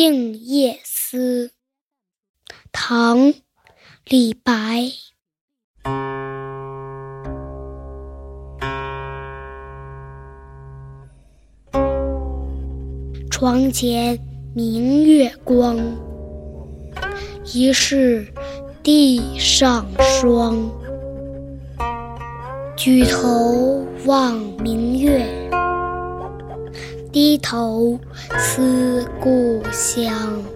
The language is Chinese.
静夜思》唐·李白。床前明月光，疑是地上霜。举头望明月，低头思故乡。